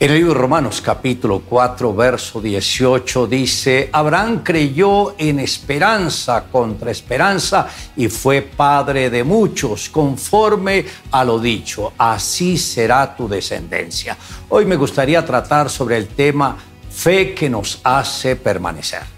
En el libro de Romanos capítulo 4, verso 18 dice, Abraham creyó en esperanza contra esperanza y fue padre de muchos, conforme a lo dicho, así será tu descendencia. Hoy me gustaría tratar sobre el tema fe que nos hace permanecer.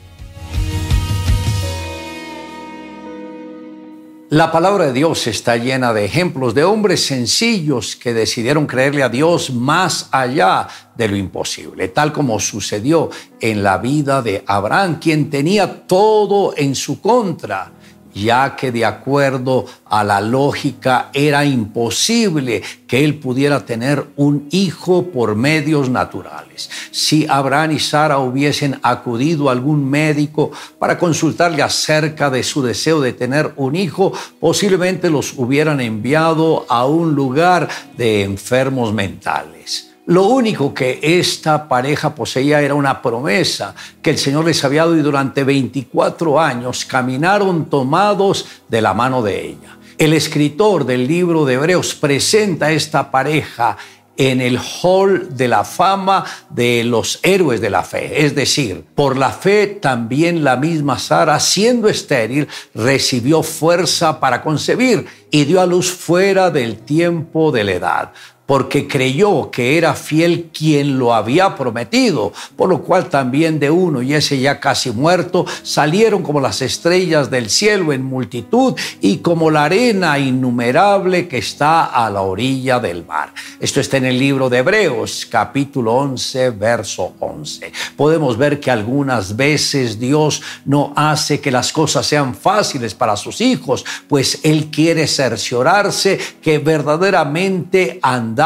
La palabra de Dios está llena de ejemplos de hombres sencillos que decidieron creerle a Dios más allá de lo imposible, tal como sucedió en la vida de Abraham, quien tenía todo en su contra ya que de acuerdo a la lógica era imposible que él pudiera tener un hijo por medios naturales. Si Abraham y Sara hubiesen acudido a algún médico para consultarle acerca de su deseo de tener un hijo, posiblemente los hubieran enviado a un lugar de enfermos mentales. Lo único que esta pareja poseía era una promesa que el Señor les había dado y durante 24 años caminaron tomados de la mano de ella. El escritor del libro de Hebreos presenta a esta pareja en el hall de la fama de los héroes de la fe. Es decir, por la fe también la misma Sara, siendo estéril, recibió fuerza para concebir y dio a luz fuera del tiempo de la edad porque creyó que era fiel quien lo había prometido, por lo cual también de uno y ese ya casi muerto salieron como las estrellas del cielo en multitud y como la arena innumerable que está a la orilla del mar. Esto está en el libro de Hebreos, capítulo 11, verso 11. Podemos ver que algunas veces Dios no hace que las cosas sean fáciles para sus hijos, pues Él quiere cerciorarse que verdaderamente anda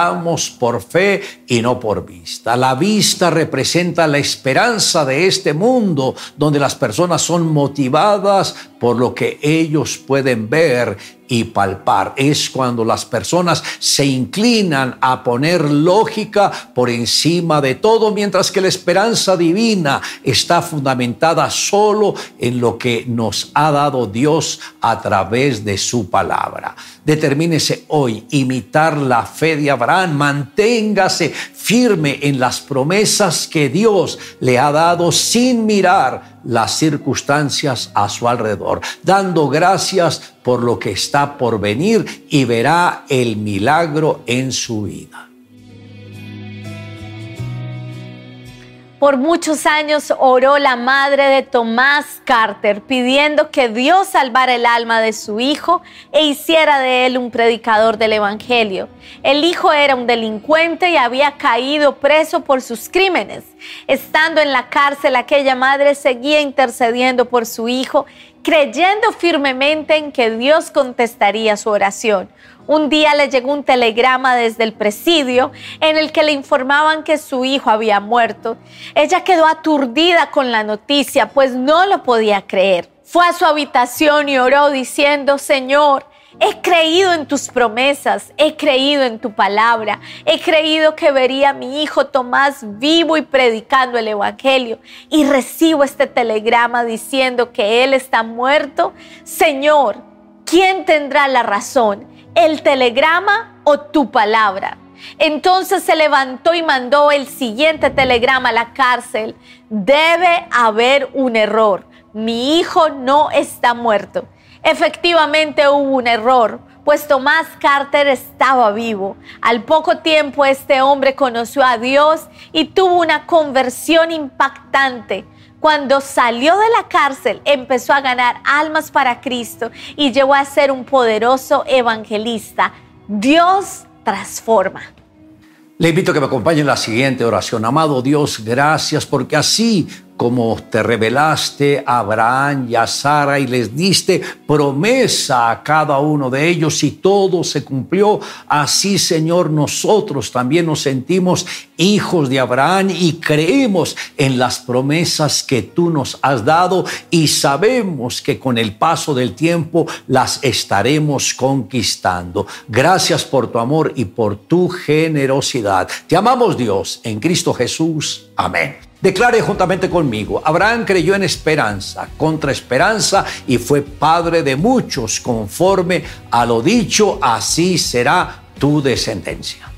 Por fe y no por vista. La vista representa la esperanza de este mundo donde las personas son motivadas por lo que ellos pueden ver y palpar. Es cuando las personas se inclinan a poner lógica por encima de todo, mientras que la esperanza divina está fundamentada solo en lo que nos ha dado Dios a través de su palabra. Determínese hoy imitar la fe de Abraham, manténgase firme en las promesas que Dios le ha dado sin mirar las circunstancias a su alrededor, dando gracias por lo que está por venir y verá el milagro en su vida. Por muchos años oró la madre de Tomás Carter pidiendo que Dios salvara el alma de su hijo e hiciera de él un predicador del Evangelio. El hijo era un delincuente y había caído preso por sus crímenes. Estando en la cárcel, aquella madre seguía intercediendo por su hijo, creyendo firmemente en que Dios contestaría su oración. Un día le llegó un telegrama desde el presidio en el que le informaban que su hijo había muerto. Ella quedó aturdida con la noticia, pues no lo podía creer. Fue a su habitación y oró diciendo, Señor, He creído en tus promesas, he creído en tu palabra, he creído que vería a mi hijo Tomás vivo y predicando el Evangelio y recibo este telegrama diciendo que él está muerto. Señor, ¿quién tendrá la razón? El telegrama o tu palabra. Entonces se levantó y mandó el siguiente telegrama a la cárcel. Debe haber un error. Mi hijo no está muerto. Efectivamente hubo un error, pues Tomás Carter estaba vivo. Al poco tiempo este hombre conoció a Dios y tuvo una conversión impactante cuando salió de la cárcel, empezó a ganar almas para Cristo y llegó a ser un poderoso evangelista. Dios transforma. Le invito a que me acompañe en la siguiente oración. Amado Dios, gracias porque así como te revelaste a Abraham y a Sara y les diste promesa a cada uno de ellos y todo se cumplió. Así, Señor, nosotros también nos sentimos hijos de Abraham y creemos en las promesas que tú nos has dado y sabemos que con el paso del tiempo las estaremos conquistando. Gracias por tu amor y por tu generosidad. Te amamos Dios en Cristo Jesús. Amén. Declare juntamente conmigo, Abraham creyó en esperanza, contra esperanza, y fue padre de muchos, conforme a lo dicho, así será tu descendencia.